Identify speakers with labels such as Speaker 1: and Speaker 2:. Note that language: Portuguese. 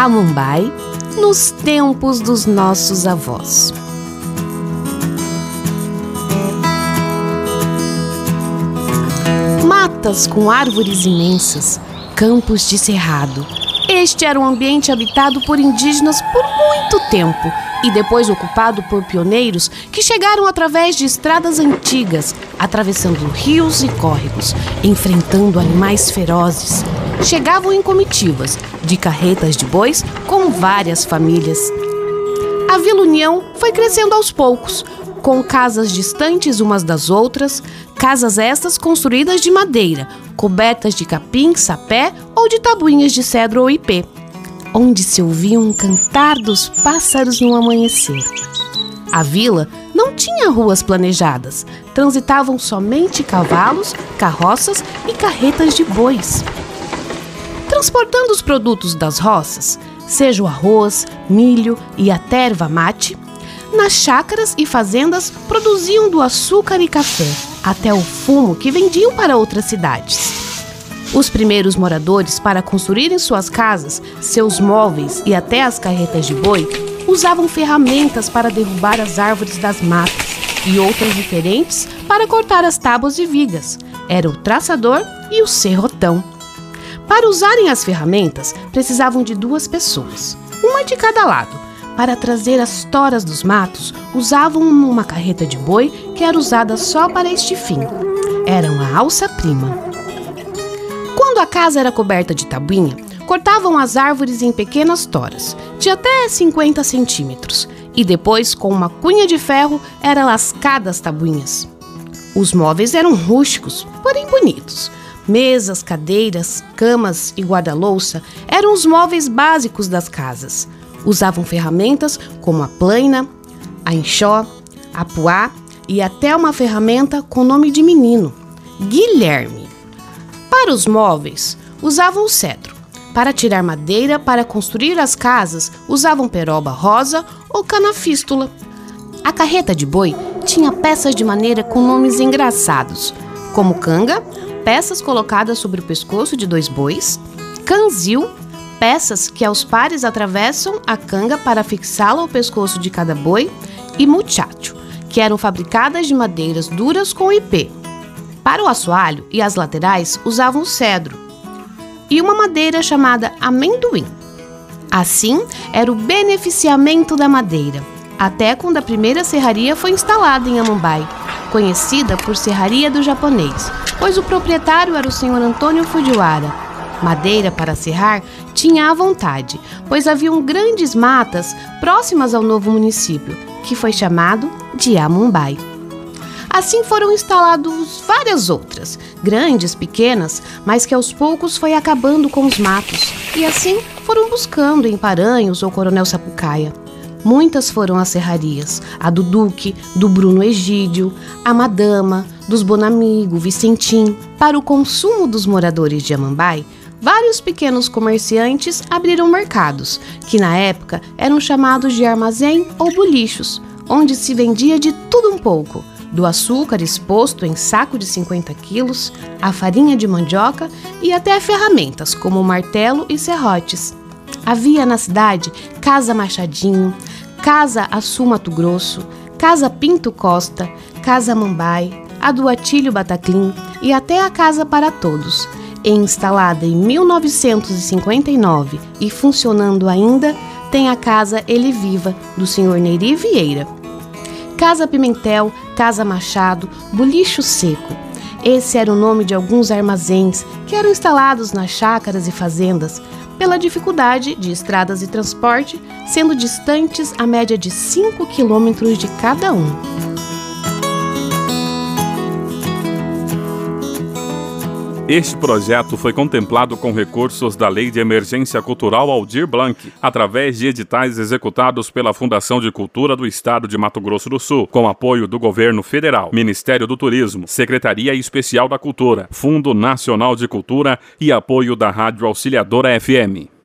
Speaker 1: a Mumbai nos tempos dos nossos avós. Matas com árvores imensas, campos de cerrado. Este era um ambiente habitado por indígenas por muito tempo e depois ocupado por pioneiros que chegaram através de estradas antigas, atravessando rios e córregos, enfrentando animais ferozes. Chegavam em comitivas, de carretas de bois, com várias famílias. A Vila União foi crescendo aos poucos, com casas distantes umas das outras, casas estas construídas de madeira, cobertas de capim, sapé ou de tabuinhas de cedro ou ipê onde se ouvia um cantar dos pássaros no amanhecer. A vila não tinha ruas planejadas, transitavam somente cavalos, carroças e carretas de bois. Transportando os produtos das roças, seja o arroz, milho e até erva mate, nas chácaras e fazendas produziam do açúcar e café, até o fumo que vendiam para outras cidades. Os primeiros moradores, para construírem suas casas, seus móveis e até as carretas de boi, usavam ferramentas para derrubar as árvores das matas e outras diferentes para cortar as tábuas e vigas. Era o traçador e o serrotão. Para usarem as ferramentas, precisavam de duas pessoas, uma de cada lado. Para trazer as toras dos matos, usavam uma carreta de boi que era usada só para este fim. Era uma alça-prima. Quando a casa era coberta de tabuinha, cortavam as árvores em pequenas toras, de até 50 centímetros, e depois, com uma cunha de ferro, eram lascadas as tabuinhas. Os móveis eram rústicos, porém bonitos. Mesas, cadeiras, camas e guarda-louça eram os móveis básicos das casas. Usavam ferramentas como a plaina, a enxó, a puá e até uma ferramenta com nome de menino, Guilherme. Para os móveis, usavam o cedro. Para tirar madeira para construir as casas, usavam peroba rosa ou canafístula. A carreta de boi tinha peças de maneira com nomes engraçados, como canga, peças colocadas sobre o pescoço de dois bois, canzil, peças que aos pares atravessam a canga para fixá-la ao pescoço de cada boi, e muchacho, que eram fabricadas de madeiras duras com ipê, para o assoalho e as laterais usavam cedro e uma madeira chamada amendoim. Assim, era o beneficiamento da madeira, até quando a primeira serraria foi instalada em Amumbai, conhecida por Serraria do Japonês, pois o proprietário era o senhor Antônio Fujiwara. Madeira para serrar tinha à vontade, pois haviam grandes matas próximas ao novo município, que foi chamado de Amumbai. Assim foram instalados várias outras, grandes, pequenas, mas que aos poucos foi acabando com os matos. E assim foram buscando em Paranhos ou Coronel Sapucaia. Muitas foram as serrarias, a do Duque, do Bruno Egídio, a Madama, dos Bonamigo, Vicentim. Para o consumo dos moradores de Amambai, vários pequenos comerciantes abriram mercados, que na época eram chamados de armazém ou bolichos, onde se vendia de tudo um pouco, do açúcar exposto em saco de 50 quilos, a farinha de mandioca e até ferramentas como martelo e serrotes. Havia na cidade Casa Machadinho, Casa Açu Mato Grosso, Casa Pinto Costa, Casa Mumbai, a do Atílio Bataclim e até a Casa para Todos. instalada em 1959 e funcionando ainda, tem a Casa Ele Viva, do Sr. Neiri Vieira, Casa Pimentel, Casa Machado, Bolicho Seco. Esse era o nome de alguns armazéns que eram instalados nas chácaras e fazendas, pela dificuldade de estradas e transporte, sendo distantes a média de 5 quilômetros de cada um.
Speaker 2: Este projeto foi contemplado com recursos da Lei de Emergência Cultural Aldir Blanc, através de editais executados pela Fundação de Cultura do Estado de Mato Grosso do Sul, com apoio do Governo Federal, Ministério do Turismo, Secretaria Especial da Cultura, Fundo Nacional de Cultura e apoio da Rádio Auxiliadora FM.